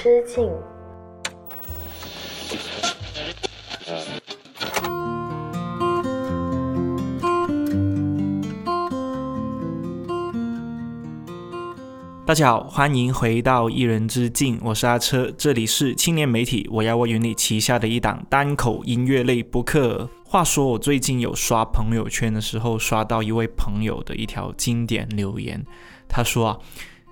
之境。大家好，欢迎回到一人之境，我是阿车，这里是青年媒体我要我与你旗下的一档单口音乐类播客。话说我最近有刷朋友圈的时候，刷到一位朋友的一条经典留言，他说啊，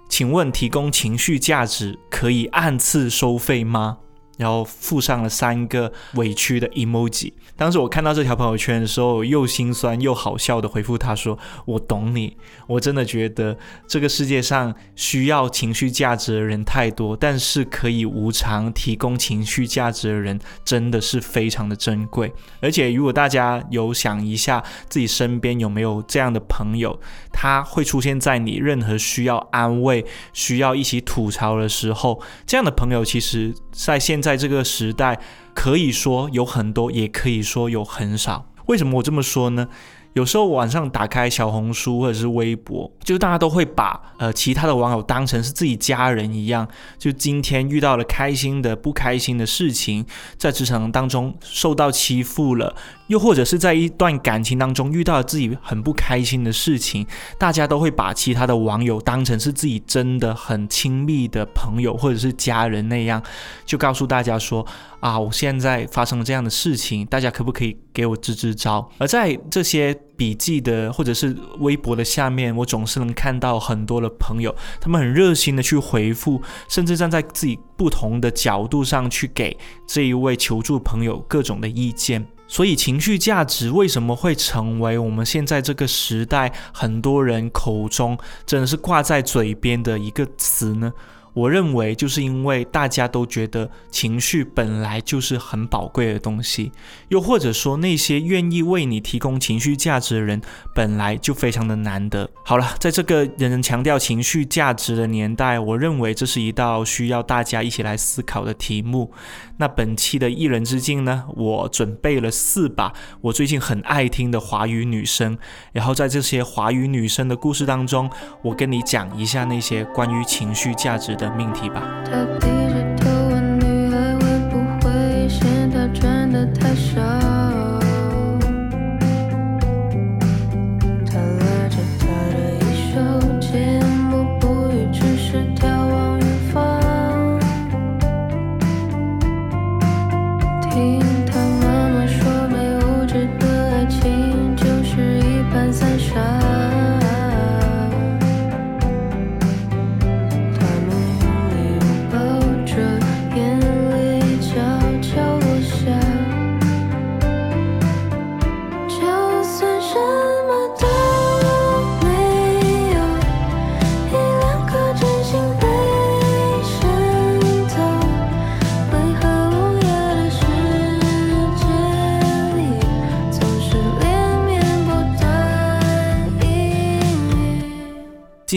请问提供情绪价值可以按次收费吗？然后附上了三个委屈的 emoji。当时我看到这条朋友圈的时候，又心酸又好笑的回复他说：“我懂你，我真的觉得这个世界上需要情绪价值的人太多，但是可以无偿提供情绪价值的人真的是非常的珍贵。而且如果大家有想一下自己身边有没有这样的朋友，他会出现在你任何需要安慰、需要一起吐槽的时候，这样的朋友其实在现在这个时代。”可以说有很多，也可以说有很少。为什么我这么说呢？有时候晚上打开小红书或者是微博，就大家都会把呃其他的网友当成是自己家人一样。就今天遇到了开心的、不开心的事情，在职场当中受到欺负了。又或者是在一段感情当中遇到了自己很不开心的事情，大家都会把其他的网友当成是自己真的很亲密的朋友或者是家人那样，就告诉大家说啊，我现在发生了这样的事情，大家可不可以给我支支招？而在这些笔记的或者是微博的下面，我总是能看到很多的朋友，他们很热心的去回复，甚至站在自己不同的角度上去给这一位求助朋友各种的意见。所以，情绪价值为什么会成为我们现在这个时代很多人口中真的是挂在嘴边的一个词呢？我认为，就是因为大家都觉得情绪本来就是很宝贵的东西，又或者说那些愿意为你提供情绪价值的人本来就非常的难得。好了，在这个人人强调情绪价值的年代，我认为这是一道需要大家一起来思考的题目。那本期的一人之境呢，我准备了四把我最近很爱听的华语女声，然后在这些华语女声的故事当中，我跟你讲一下那些关于情绪价值的。命题吧。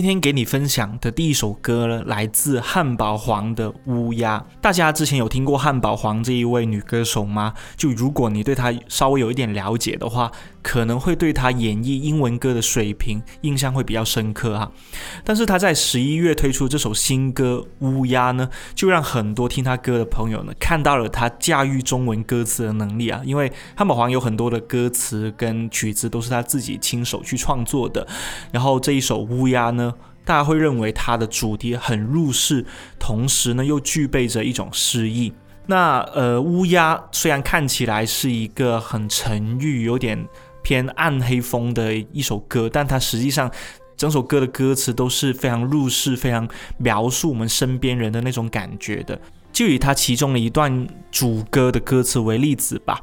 天给你分享的第一首歌呢，来自汉堡黄的《乌鸦》。大家之前有听过汉堡黄这一位女歌手吗？就如果你对她稍微有一点了解的话。可能会对他演绎英文歌的水平印象会比较深刻哈，但是他在十一月推出这首新歌《乌鸦》呢，就让很多听他歌的朋友呢看到了他驾驭中文歌词的能力啊，因为汉堡王有很多的歌词跟曲子都是他自己亲手去创作的，然后这一首《乌鸦》呢，大家会认为它的主题很入世，同时呢又具备着一种诗意。那呃，乌鸦虽然看起来是一个很沉郁，有点。偏暗黑风的一首歌，但它实际上整首歌的歌词都是非常入世、非常描述我们身边人的那种感觉的。就以它其中的一段主歌的歌词为例子吧，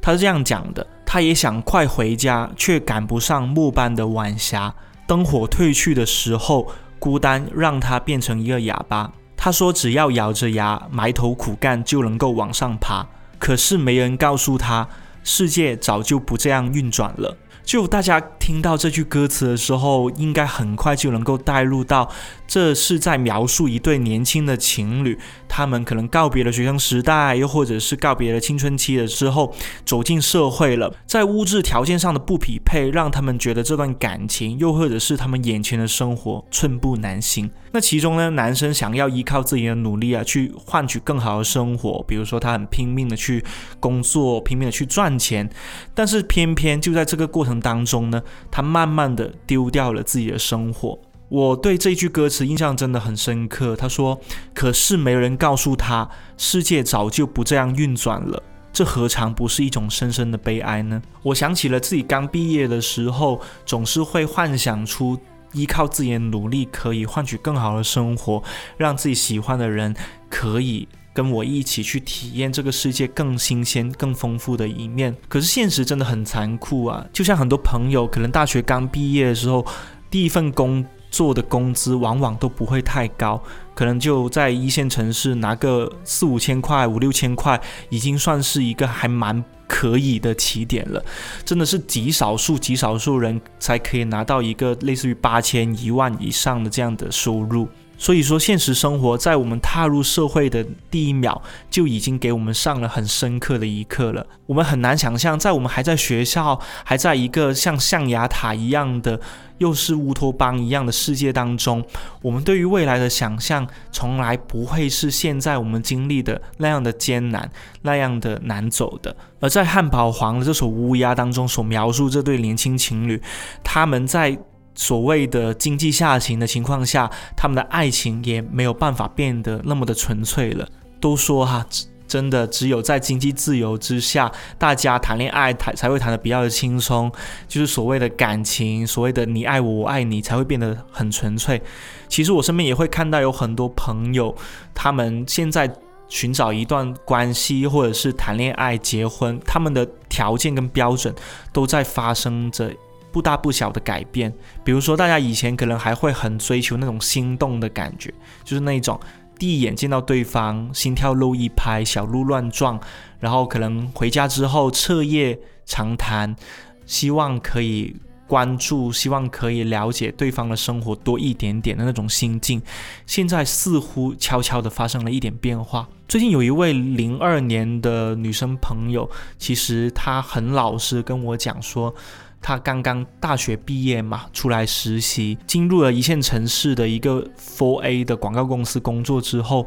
他是这样讲的：他也想快回家，却赶不上末班的晚霞。灯火褪去的时候，孤单让他变成一个哑巴。他说，只要咬着牙埋头苦干，就能够往上爬。可是没人告诉他。世界早就不这样运转了。就大家听到这句歌词的时候，应该很快就能够带入到，这是在描述一对年轻的情侣，他们可能告别了学生时代，又或者是告别了青春期了之后，走进社会了，在物质条件上的不匹配，让他们觉得这段感情，又或者是他们眼前的生活寸步难行。那其中呢，男生想要依靠自己的努力啊，去换取更好的生活，比如说他很拼命的去工作，拼命的去赚钱，但是偏偏就在这个过程当中呢，他慢慢的丢掉了自己的生活。我对这句歌词印象真的很深刻。他说：“可是没人告诉他，世界早就不这样运转了。这何尝不是一种深深的悲哀呢？”我想起了自己刚毕业的时候，总是会幻想出依靠自己的努力可以换取更好的生活，让自己喜欢的人可以跟我一起去体验这个世界更新鲜、更丰富的一面。可是现实真的很残酷啊！就像很多朋友，可能大学刚毕业的时候，第一份工。做的工资往往都不会太高，可能就在一线城市拿个四五千块、五六千块，已经算是一个还蛮可以的起点了。真的是极少数、极少数人才可以拿到一个类似于八千、一万以上的这样的收入。所以说，现实生活在我们踏入社会的第一秒，就已经给我们上了很深刻的一课了。我们很难想象，在我们还在学校，还在一个像象牙塔一样的，又是乌托邦一样的世界当中，我们对于未来的想象，从来不会是现在我们经历的那样的艰难，那样的难走的。而在汉堡黄的这首《乌鸦》当中所描述这对年轻情侣，他们在。所谓的经济下行的情况下，他们的爱情也没有办法变得那么的纯粹了。都说哈，真的只有在经济自由之下，大家谈恋爱才才会谈得比较的轻松，就是所谓的感情，所谓的你爱我，我爱你，才会变得很纯粹。其实我身边也会看到有很多朋友，他们现在寻找一段关系，或者是谈恋爱、结婚，他们的条件跟标准都在发生着。不大不小的改变，比如说大家以前可能还会很追求那种心动的感觉，就是那种第一眼见到对方，心跳漏一拍，小鹿乱撞，然后可能回家之后彻夜长谈，希望可以关注，希望可以了解对方的生活多一点点的那种心境，现在似乎悄悄的发生了一点变化。最近有一位零二年的女生朋友，其实她很老实跟我讲说。他刚刚大学毕业嘛，出来实习，进入了一线城市的一个 Four A 的广告公司工作之后，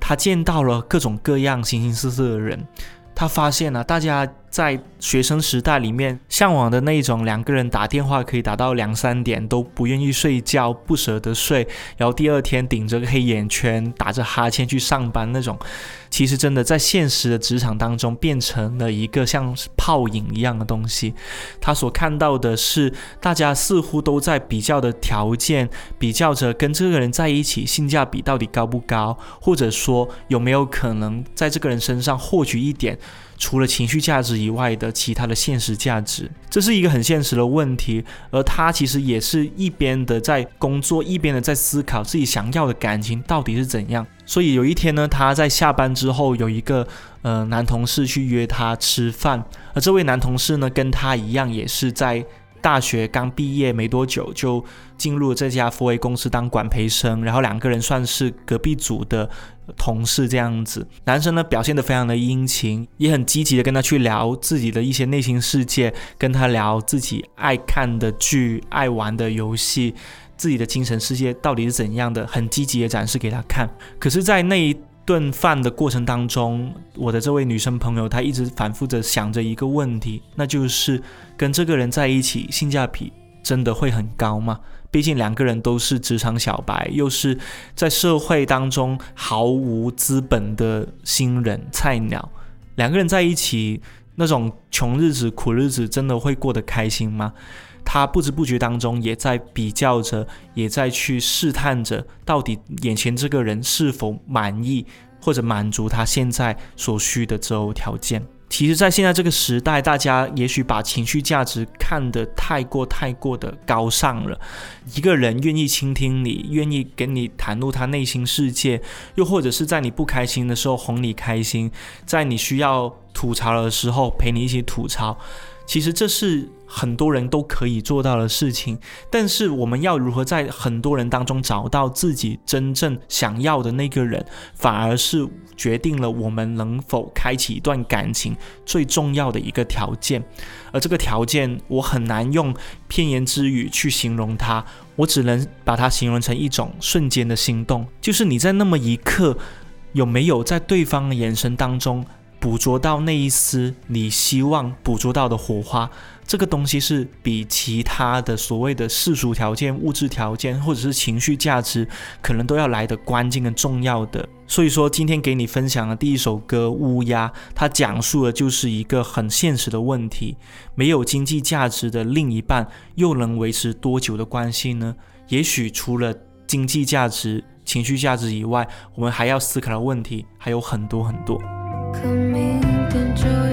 他见到了各种各样形形色色的人，他发现了大家。在学生时代里面向往的那种两个人打电话可以打到两三点都不愿意睡觉不舍得睡，然后第二天顶着个黑眼圈打着哈欠去上班那种，其实真的在现实的职场当中变成了一个像泡影一样的东西。他所看到的是大家似乎都在比较的条件，比较着跟这个人在一起性价比到底高不高，或者说有没有可能在这个人身上获取一点。除了情绪价值以外的其他的现实价值，这是一个很现实的问题。而他其实也是一边的在工作，一边的在思考自己想要的感情到底是怎样。所以有一天呢，他在下班之后，有一个呃男同事去约他吃饭，而这位男同事呢，跟他一样也是在。大学刚毕业没多久，就进入这家 f o A 公司当管培生，然后两个人算是隔壁组的同事这样子。男生呢表现得非常的殷勤，也很积极的跟他去聊自己的一些内心世界，跟他聊自己爱看的剧、爱玩的游戏，自己的精神世界到底是怎样的，很积极的展示给他看。可是，在那一顿饭的过程当中，我的这位女生朋友她一直反复着想着一个问题，那就是跟这个人在一起性价比真的会很高吗？毕竟两个人都是职场小白，又是在社会当中毫无资本的新人菜鸟，两个人在一起那种穷日子苦日子真的会过得开心吗？他不知不觉当中也在比较着，也在去试探着，到底眼前这个人是否满意或者满足他现在所需的择偶条件。其实，在现在这个时代，大家也许把情绪价值看得太过太过的高尚了。一个人愿意倾听你，愿意跟你袒露他内心世界，又或者是在你不开心的时候哄你开心，在你需要吐槽的时候陪你一起吐槽。其实这是很多人都可以做到的事情，但是我们要如何在很多人当中找到自己真正想要的那个人，反而是决定了我们能否开启一段感情最重要的一个条件。而这个条件，我很难用片言之语去形容它，我只能把它形容成一种瞬间的心动，就是你在那么一刻，有没有在对方的眼神当中。捕捉到那一丝你希望捕捉到的火花，这个东西是比其他的所谓的世俗条件、物质条件，或者是情绪价值，可能都要来的关键跟重要的。所以说，今天给你分享的第一首歌《乌鸦》，它讲述的就是一个很现实的问题：没有经济价值的另一半，又能维持多久的关系呢？也许除了经济价值、情绪价值以外，我们还要思考的问题还有很多很多。可明天就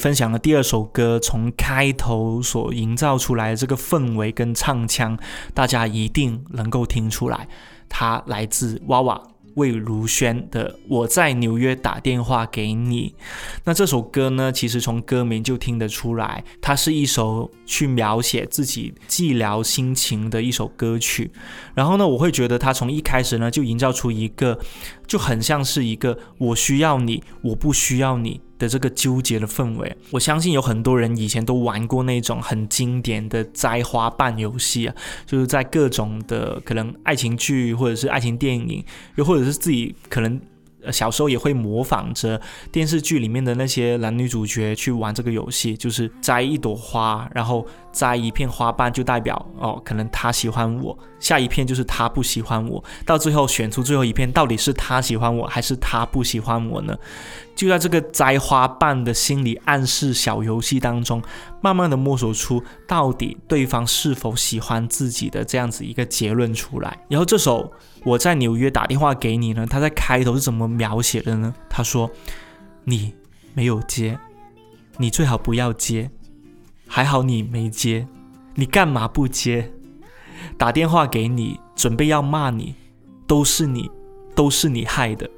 分享的第二首歌，从开头所营造出来的这个氛围跟唱腔，大家一定能够听出来，它来自娃娃魏如萱的《我在纽约打电话给你》。那这首歌呢，其实从歌名就听得出来，它是一首去描写自己寂寥心情的一首歌曲。然后呢，我会觉得它从一开始呢，就营造出一个就很像是一个我需要你，我不需要你的这个纠结的氛围。我相信有很多人以前都玩过那种很经典的摘花瓣游戏啊，就是在各种的可能爱情剧或者是爱情电影，又或者是自己可能。小时候也会模仿着电视剧里面的那些男女主角去玩这个游戏，就是摘一朵花，然后摘一片花瓣，就代表哦，可能他喜欢我；下一片就是他不喜欢我，到最后选出最后一片，到底是他喜欢我还是他不喜欢我呢？就在这个摘花瓣的心理暗示小游戏当中，慢慢的摸索出到底对方是否喜欢自己的这样子一个结论出来。然后这首我在纽约打电话给你呢，他在开头是怎么描写的呢？他说：“你没有接，你最好不要接，还好你没接，你干嘛不接？打电话给你，准备要骂你，都是你，都是你害的。”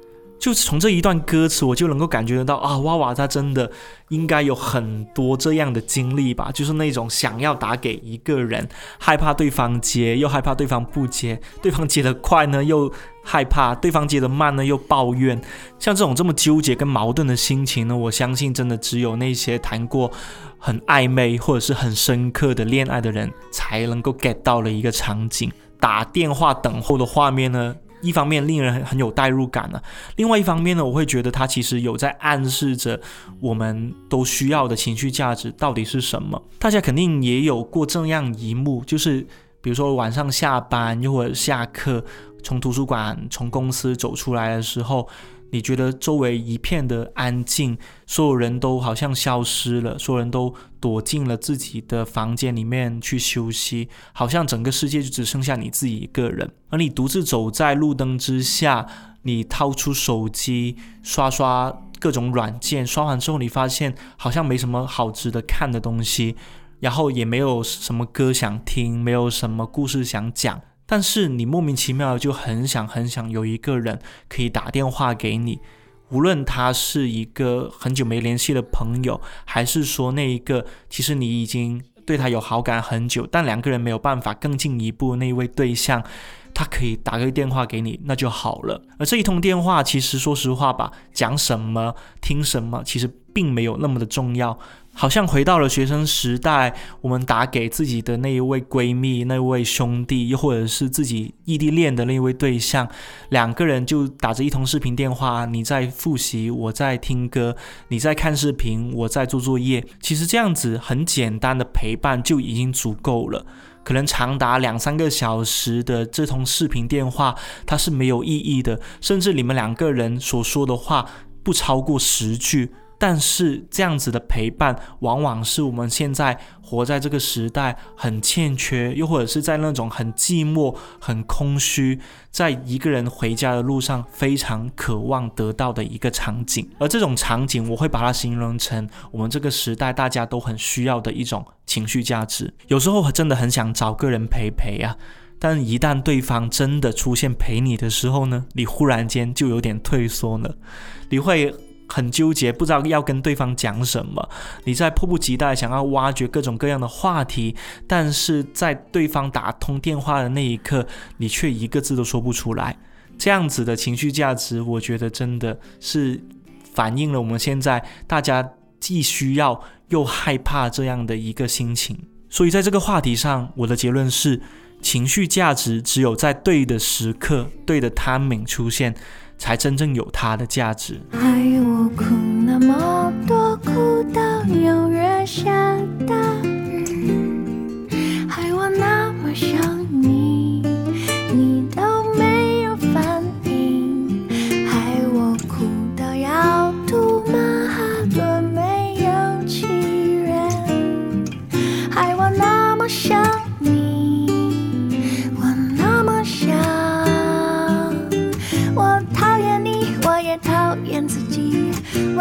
就从这一段歌词，我就能够感觉得到啊，娃娃他真的应该有很多这样的经历吧，就是那种想要打给一个人，害怕对方接，又害怕对方不接，对方接得快呢，又害怕对方接得慢呢，又抱怨，像这种这么纠结跟矛盾的心情呢，我相信真的只有那些谈过很暧昧或者是很深刻的恋爱的人才能够 get 到了一个场景。打电话等候的画面呢？一方面令人很很有代入感呢，另外一方面呢，我会觉得它其实有在暗示着我们都需要的情绪价值到底是什么。大家肯定也有过这样一幕，就是比如说晚上下班又或者下课，从图书馆、从公司走出来的时候。你觉得周围一片的安静，所有人都好像消失了，所有人都躲进了自己的房间里面去休息，好像整个世界就只剩下你自己一个人。而你独自走在路灯之下，你掏出手机刷刷各种软件，刷完之后你发现好像没什么好值得看的东西，然后也没有什么歌想听，没有什么故事想讲。但是你莫名其妙就很想很想有一个人可以打电话给你，无论他是一个很久没联系的朋友，还是说那一个其实你已经对他有好感很久，但两个人没有办法更进一步那一位对象，他可以打个电话给你，那就好了。而这一通电话，其实说实话吧，讲什么听什么，其实并没有那么的重要。好像回到了学生时代，我们打给自己的那一位闺蜜、那位兄弟，又或者是自己异地恋的那一位对象，两个人就打着一通视频电话，你在复习，我在听歌；你在看视频，我在做作业。其实这样子很简单的陪伴就已经足够了。可能长达两三个小时的这通视频电话，它是没有意义的，甚至你们两个人所说的话不超过十句。但是这样子的陪伴，往往是我们现在活在这个时代很欠缺，又或者是在那种很寂寞、很空虚，在一个人回家的路上非常渴望得到的一个场景。而这种场景，我会把它形容成我们这个时代大家都很需要的一种情绪价值。有时候真的很想找个人陪陪啊，但一旦对方真的出现陪你的时候呢，你忽然间就有点退缩了，你会。很纠结，不知道要跟对方讲什么。你在迫不及待想要挖掘各种各样的话题，但是在对方打通电话的那一刻，你却一个字都说不出来。这样子的情绪价值，我觉得真的是反映了我们现在大家既需要又害怕这样的一个心情。所以在这个话题上，我的结论是：情绪价值只有在对的时刻、对的 timing 出现。才真正有它的价值。害我哭那么多，哭到纽约下大雨，害我那么想。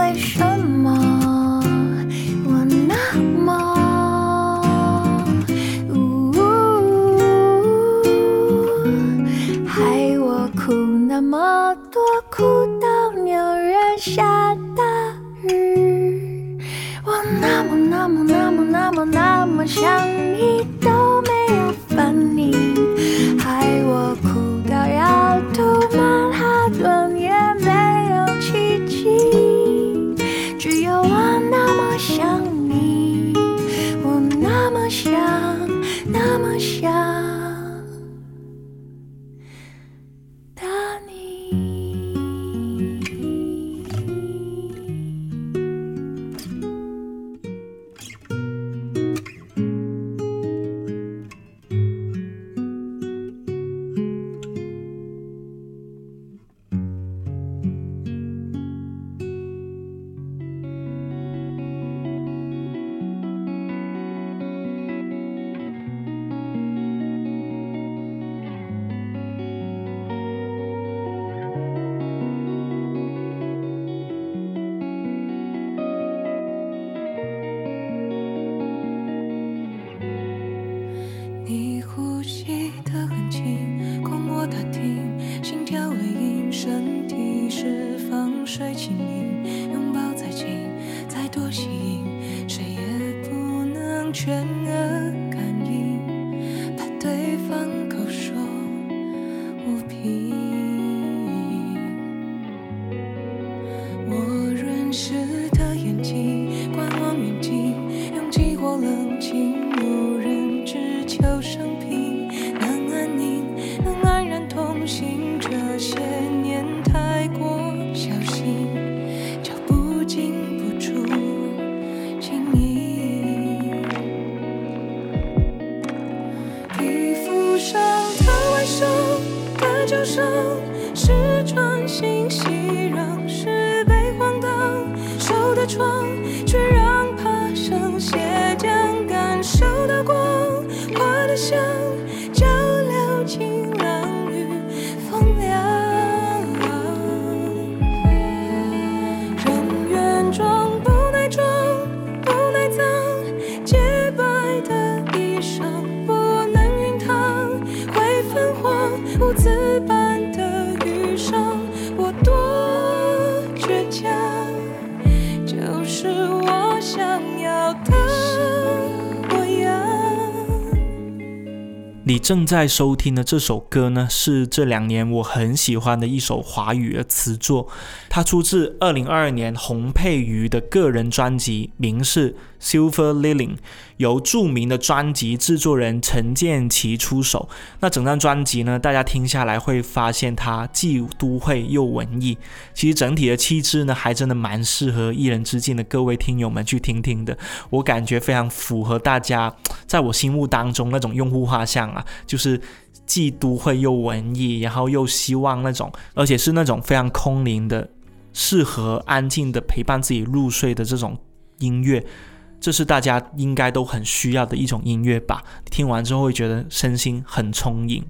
为什么我那么，呜害我哭那么多，哭到纽约下大雨。我那么那么那么那么那么想你，都没有反应，正在收听的这首歌呢，是这两年我很喜欢的一首华语的词作，它出自二零二二年洪佩瑜的个人专辑，名是《Silver Lining》，由著名的专辑制作人陈建奇出手。那整张专辑呢，大家听下来会发现它既都会又文艺，其实整体的气质呢，还真的蛮适合一人之境的各位听友们去听听的。我感觉非常符合大家在我心目当中那种用户画像啊，就是既都会又文艺，然后又希望那种，而且是那种非常空灵的，适合安静的陪伴自己入睡的这种音乐。这是大家应该都很需要的一种音乐吧？听完之后会觉得身心很充盈。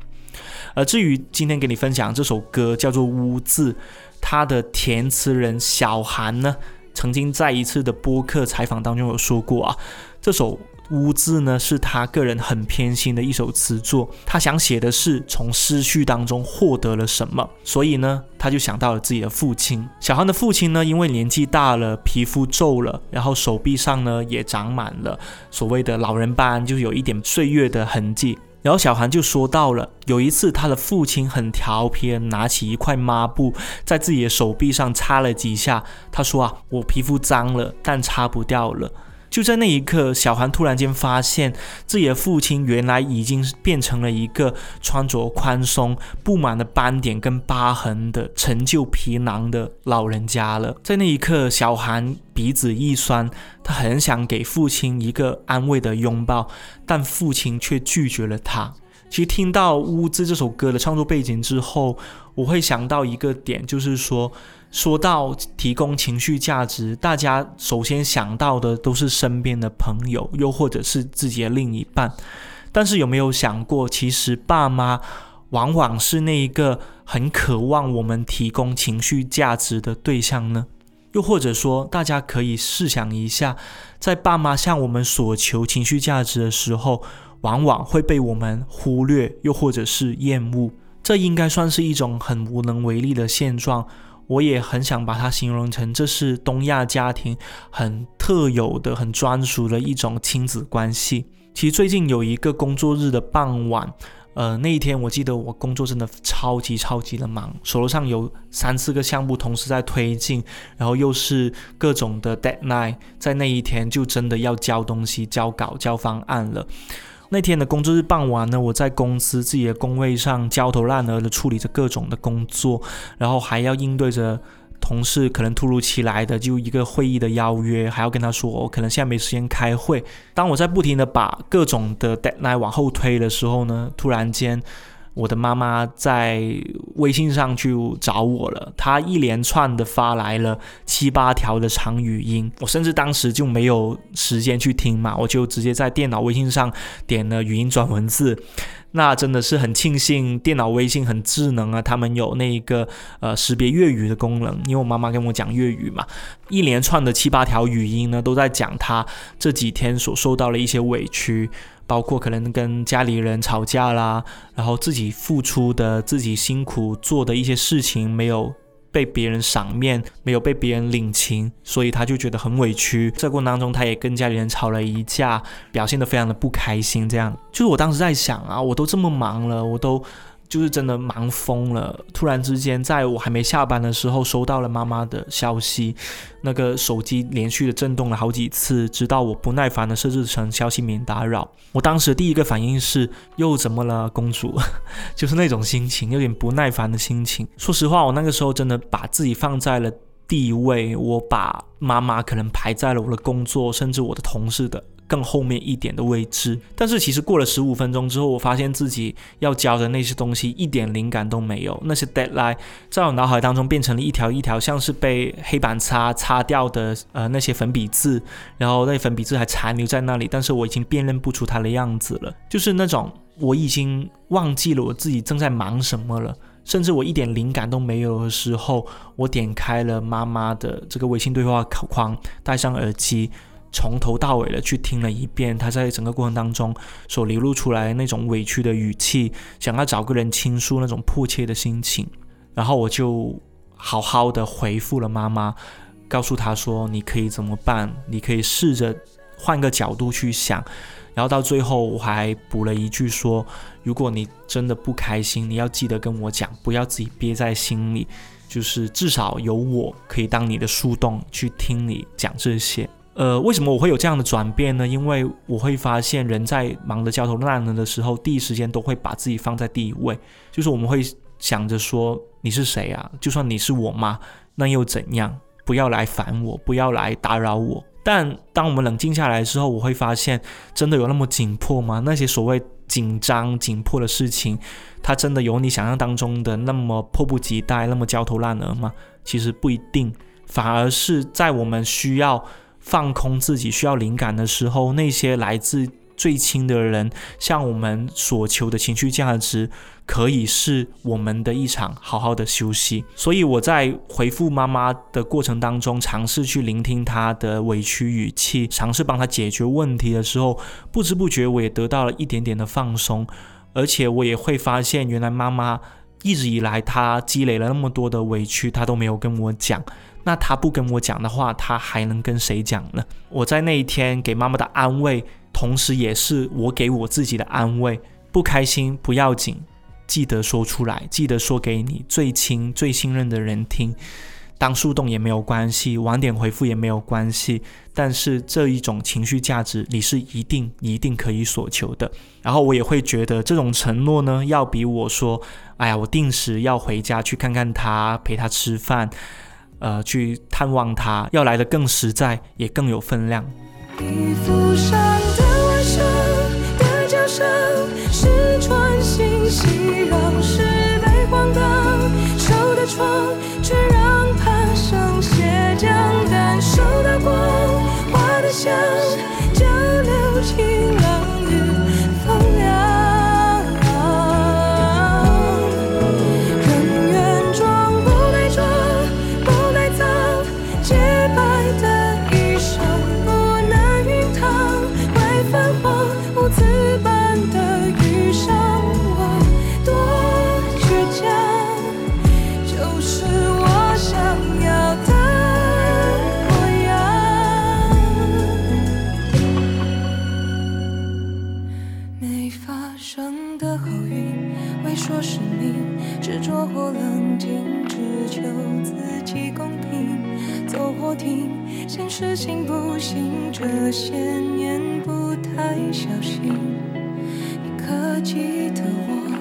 而至于今天给你分享这首歌叫做《污渍》，它的填词人小韩呢，曾经在一次的播客采访当中有说过啊，这首。污渍呢，是他个人很偏心的一首词作。他想写的是从失去当中获得了什么，所以呢，他就想到了自己的父亲。小汉的父亲呢，因为年纪大了，皮肤皱了，然后手臂上呢也长满了所谓的老人斑，就有一点岁月的痕迹。然后小韩就说到了，有一次他的父亲很调皮，拿起一块抹布在自己的手臂上擦了几下。他说啊，我皮肤脏了，但擦不掉了。就在那一刻，小韩突然间发现自己的父亲原来已经变成了一个穿着宽松、布满了斑点跟疤痕的陈旧皮囊的老人家了。在那一刻，小韩鼻子一酸，他很想给父亲一个安慰的拥抱，但父亲却拒绝了他。其实听到《污渍》这首歌的创作背景之后，我会想到一个点，就是说。说到提供情绪价值，大家首先想到的都是身边的朋友，又或者是自己的另一半。但是有没有想过，其实爸妈往往是那一个很渴望我们提供情绪价值的对象呢？又或者说，大家可以试想一下，在爸妈向我们索求情绪价值的时候，往往会被我们忽略，又或者是厌恶。这应该算是一种很无能为力的现状。我也很想把它形容成，这是东亚家庭很特有的、很专属的一种亲子关系。其实最近有一个工作日的傍晚，呃，那一天我记得我工作真的超级超级的忙，手头上有三四个项目同时在推进，然后又是各种的 deadline，在那一天就真的要交东西、交稿、交方案了。那天的工作日傍晚呢，我在公司自己的工位上焦头烂额的处理着各种的工作，然后还要应对着同事可能突如其来的就一个会议的邀约，还要跟他说我可能现在没时间开会。当我在不停的把各种的 deadline 往后推的时候呢，突然间。我的妈妈在微信上就找我了，她一连串的发来了七八条的长语音，我甚至当时就没有时间去听嘛，我就直接在电脑微信上点了语音转文字。那真的是很庆幸电脑微信很智能啊，他们有那个呃识别粤语的功能，因为我妈妈跟我讲粤语嘛，一连串的七八条语音呢，都在讲她这几天所受到的一些委屈。包括可能跟家里人吵架啦，然后自己付出的、自己辛苦做的一些事情没有被别人赏面，没有被别人领情，所以他就觉得很委屈。这过程当中，他也跟家里人吵了一架，表现得非常的不开心。这样，就是我当时在想啊，我都这么忙了，我都。就是真的忙疯了，突然之间，在我还没下班的时候，收到了妈妈的消息，那个手机连续的震动了好几次，直到我不耐烦的设置成消息免打扰。我当时第一个反应是，又怎么了，公主？就是那种心情，有点不耐烦的心情。说实话，我那个时候真的把自己放在了第一位，我把妈妈可能排在了我的工作，甚至我的同事的。更后面一点的位置，但是其实过了十五分钟之后，我发现自己要教的那些东西一点灵感都没有。那些 deadline 在我脑海当中变成了一条一条，像是被黑板擦擦掉的呃那些粉笔字，然后那粉笔字还残留在那里，但是我已经辨认不出它的样子了。就是那种我已经忘记了我自己正在忙什么了，甚至我一点灵感都没有的时候，我点开了妈妈的这个微信对话框，戴上耳机。从头到尾的去听了一遍，他在整个过程当中所流露出来那种委屈的语气，想要找个人倾诉那种迫切的心情，然后我就好好的回复了妈妈，告诉她说你可以怎么办，你可以试着换个角度去想，然后到最后我还补了一句说，如果你真的不开心，你要记得跟我讲，不要自己憋在心里，就是至少有我可以当你的树洞去听你讲这些。呃，为什么我会有这样的转变呢？因为我会发现，人在忙得焦头烂额的时候，第一时间都会把自己放在第一位。就是我们会想着说：“你是谁啊？就算你是我妈，那又怎样？不要来烦我，不要来打扰我。”但当我们冷静下来之后，我会发现，真的有那么紧迫吗？那些所谓紧张、紧迫的事情，它真的有你想象当中的那么迫不及待、那么焦头烂额吗？其实不一定，反而是在我们需要。放空自己需要灵感的时候，那些来自最亲的人向我们所求的情绪价值，可以是我们的一场好好的休息。所以我在回复妈妈的过程当中，尝试去聆听她的委屈语气，尝试帮她解决问题的时候，不知不觉我也得到了一点点的放松，而且我也会发现，原来妈妈一直以来她积累了那么多的委屈，她都没有跟我讲。那他不跟我讲的话，他还能跟谁讲呢？我在那一天给妈妈的安慰，同时也是我给我自己的安慰。不开心不要紧，记得说出来，记得说给你最亲、最信任的人听。当树洞也没有关系，晚点回复也没有关系。但是这一种情绪价值，你是一定一定可以所求的。然后我也会觉得这种承诺呢，要比我说，哎呀，我定时要回家去看看他，陪他吃饭。呃，去探望他，要来的更实在，也更有分量。的声，是穿心熙听现实行不行这些年不太小心你可记得我？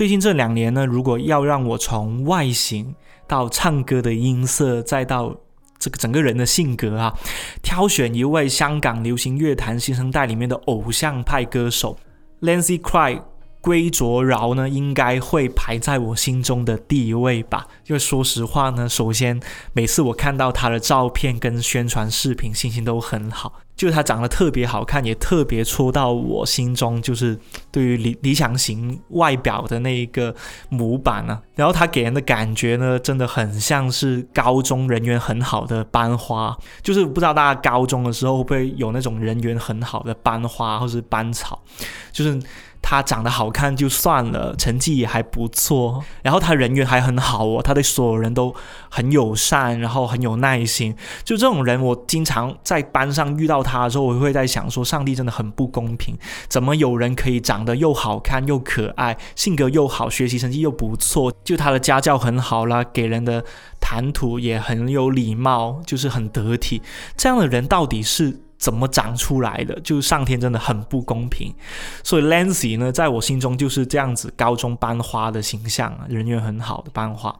最近这两年呢，如果要让我从外形到唱歌的音色，再到这个整个人的性格啊，挑选一位香港流行乐坛新生代里面的偶像派歌手 Lancy Cry 归卓饶呢，应该会排在我心中的第一位吧。因为说实话呢，首先每次我看到他的照片跟宣传视频，心情都很好。就是他长得特别好看，也特别戳到我心中，就是对于理理想型外表的那一个模板呢、然后他给人的感觉呢，真的很像是高中人缘很好的班花。就是不知道大家高中的时候会不会有那种人缘很好的班花或是班草，就是。他长得好看就算了，成绩也还不错，然后他人缘还很好哦，他对所有人都很友善，然后很有耐心。就这种人，我经常在班上遇到他的时候，我会在想说，上帝真的很不公平，怎么有人可以长得又好看又可爱，性格又好，学习成绩又不错，就他的家教很好啦，给人的谈吐也很有礼貌，就是很得体。这样的人到底是？怎么长出来的？就是上天真的很不公平，所以 Lancy 呢，在我心中就是这样子，高中班花的形象啊，人缘很好的班花。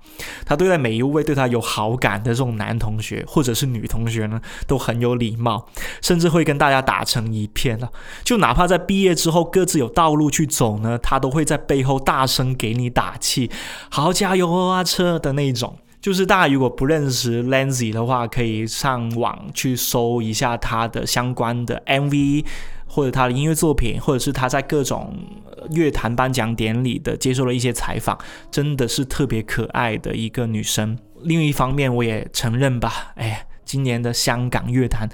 他对待每一位对他有好感的这种男同学或者是女同学呢，都很有礼貌，甚至会跟大家打成一片了。就哪怕在毕业之后各自有道路去走呢，他都会在背后大声给你打气，好好加油哦，阿车的那一种。就是大家如果不认识 Lancy 的话，可以上网去搜一下他的相关的 MV，或者他的音乐作品，或者是他在各种乐坛颁奖典礼的接受了一些采访，真的是特别可爱的一个女生。另一方面，我也承认吧，哎，今年的香港乐坛。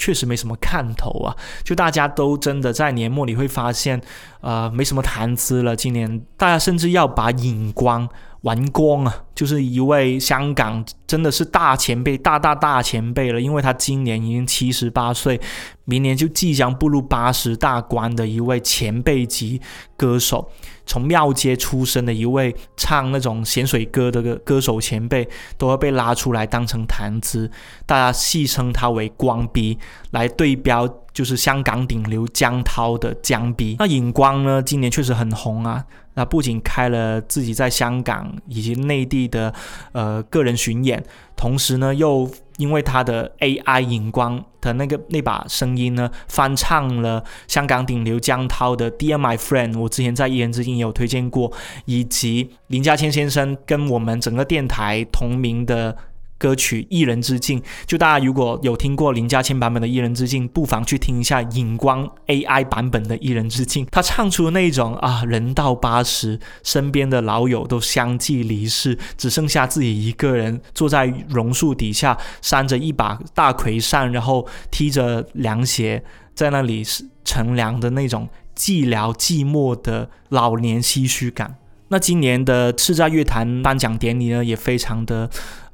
确实没什么看头啊！就大家都真的在年末你会发现，呃，没什么谈资了。今年大家甚至要把尹光玩光啊！就是一位香港真的是大前辈，大大大前辈了，因为他今年已经七十八岁，明年就即将步入八十大关的一位前辈级歌手。从庙街出身的一位唱那种咸水歌的歌手前辈，都会被拉出来当成谈资，大家戏称他为“光逼”，来对标就是香港顶流江涛的“江逼”。那尹光呢，今年确实很红啊。那不仅开了自己在香港以及内地的呃个人巡演，同时呢又因为他的 AI 荧光的那个那把声音呢，翻唱了香港顶流江涛的《Dear My Friend》，我之前在一人之境也有推荐过，以及林家谦先生跟我们整个电台同名的。歌曲《一人之境》，就大家如果有听过林家谦版本的《一人之境》，不妨去听一下尹光 AI 版本的《一人之境》。他唱出那种啊，人到八十，身边的老友都相继离世，只剩下自己一个人坐在榕树底下，扇着一把大葵扇，然后踢着凉鞋，在那里乘凉的那种寂寥寂寞的老年唏嘘感。那今年的叱咤乐坛颁奖典礼呢，也非常的。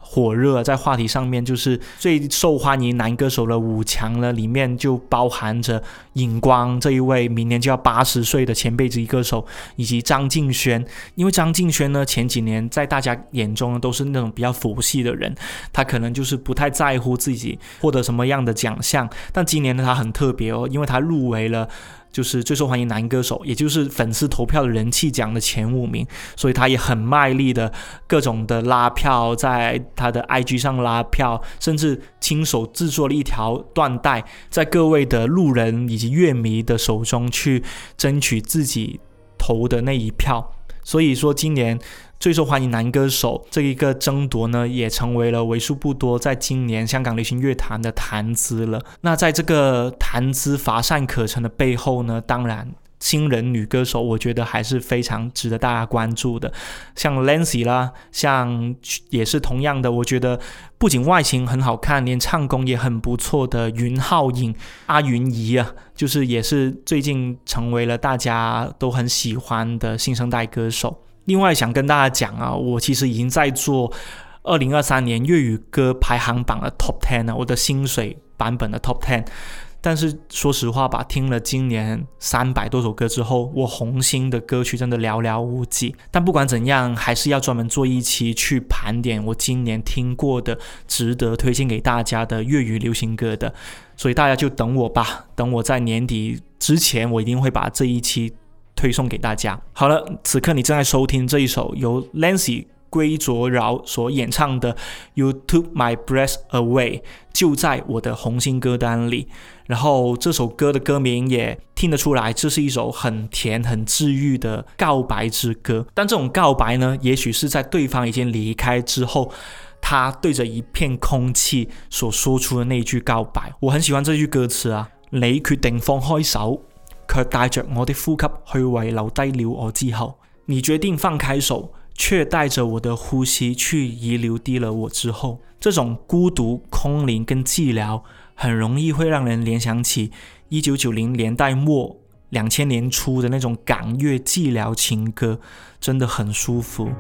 火热在话题上面，就是最受欢迎男歌手的五强呢，里面就包含着尹光这一位明年就要八十岁的前辈之一歌手，以及张敬轩。因为张敬轩呢，前几年在大家眼中呢都是那种比较佛系的人，他可能就是不太在乎自己获得什么样的奖项。但今年呢，他很特别哦，因为他入围了。就是最受欢迎男歌手，也就是粉丝投票的人气奖的前五名，所以他也很卖力的各种的拉票，在他的 IG 上拉票，甚至亲手制作了一条缎带，在各位的路人以及乐迷的手中去争取自己投的那一票。所以说今年最受欢迎男歌手这一个争夺呢，也成为了为数不多在今年香港流行乐坛的谈资了。那在这个谈资乏善可陈的背后呢，当然。新人女歌手，我觉得还是非常值得大家关注的，像 Lancy 啦，像也是同样的，我觉得不仅外形很好看，连唱功也很不错的云浩颖阿云怡啊，就是也是最近成为了大家都很喜欢的新生代歌手。另外想跟大家讲啊，我其实已经在做二零二三年粤语歌排行榜的 Top Ten 了，我的薪水版本的 Top Ten。但是说实话吧，听了今年三百多首歌之后，我红心的歌曲真的寥寥无几。但不管怎样，还是要专门做一期去盘点我今年听过的、值得推荐给大家的粤语流行歌的。所以大家就等我吧，等我在年底之前，我一定会把这一期推送给大家。好了，此刻你正在收听这一首由 Lancy。归卓饶所演唱的《You Took My Breath Away》就在我的红心歌单里。然后这首歌的歌名也听得出来，这是一首很甜、很治愈的告白之歌。但这种告白呢，也许是在对方已经离开之后，他对着一片空气所说出的那句告白。我很喜欢这句歌词啊！你决定放开手，却带着我的呼吸去遗留低了我之后。你决定放开手。却带着我的呼吸去遗留低了我之后，这种孤独、空灵跟寂寥，很容易会让人联想起一九九零年代末、两千年初的那种港乐寂寥情歌，真的很舒服。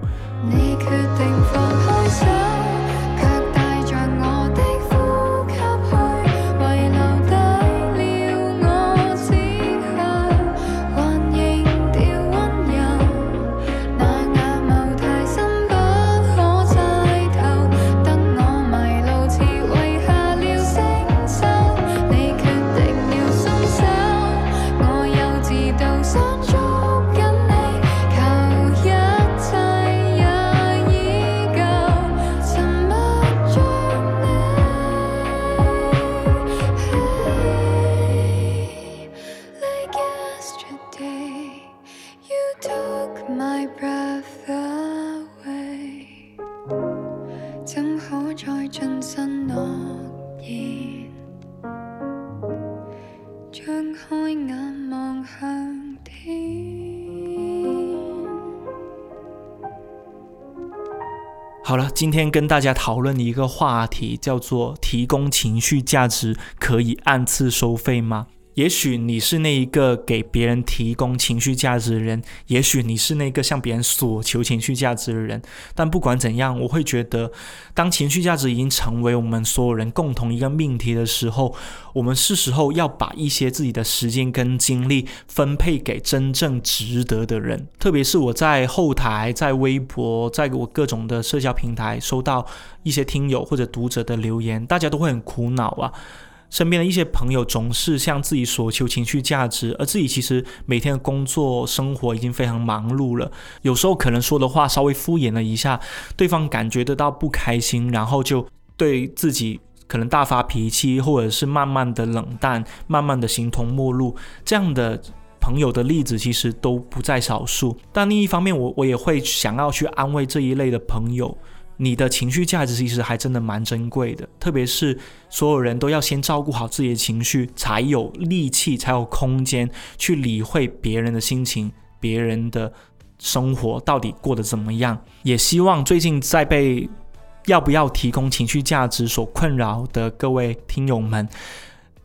好了，今天跟大家讨论一个话题，叫做提供情绪价值可以按次收费吗？也许你是那一个给别人提供情绪价值的人，也许你是那个向别人索求情绪价值的人。但不管怎样，我会觉得，当情绪价值已经成为我们所有人共同一个命题的时候，我们是时候要把一些自己的时间跟精力分配给真正值得的人。特别是我在后台、在微博、在我各种的社交平台收到一些听友或者读者的留言，大家都会很苦恼啊。身边的一些朋友总是向自己索求情绪价值，而自己其实每天的工作生活已经非常忙碌了。有时候可能说的话稍微敷衍了一下，对方感觉得到不开心，然后就对自己可能大发脾气，或者是慢慢的冷淡，慢慢的形同陌路。这样的朋友的例子其实都不在少数。但另一方面，我我也会想要去安慰这一类的朋友。你的情绪价值其实还真的蛮珍贵的，特别是所有人都要先照顾好自己的情绪，才有力气，才有空间去理会别人的心情，别人的生活到底过得怎么样。也希望最近在被要不要提供情绪价值所困扰的各位听友们。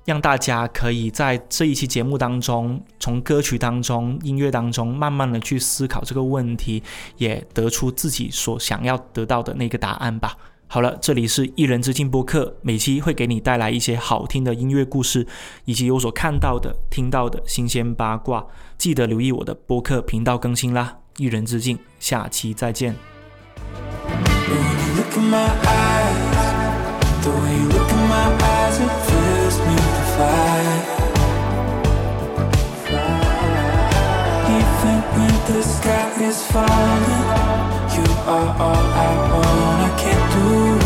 让大家可以在这一期节目当中，从歌曲当中、音乐当中，慢慢的去思考这个问题，也得出自己所想要得到的那个答案吧。好了，这里是一人之境播客，每期会给你带来一些好听的音乐故事，以及有所看到的、听到的新鲜八卦。记得留意我的播客频道更新啦！一人之境，下期再见。Even when the sky is falling, you are all I want. I can't do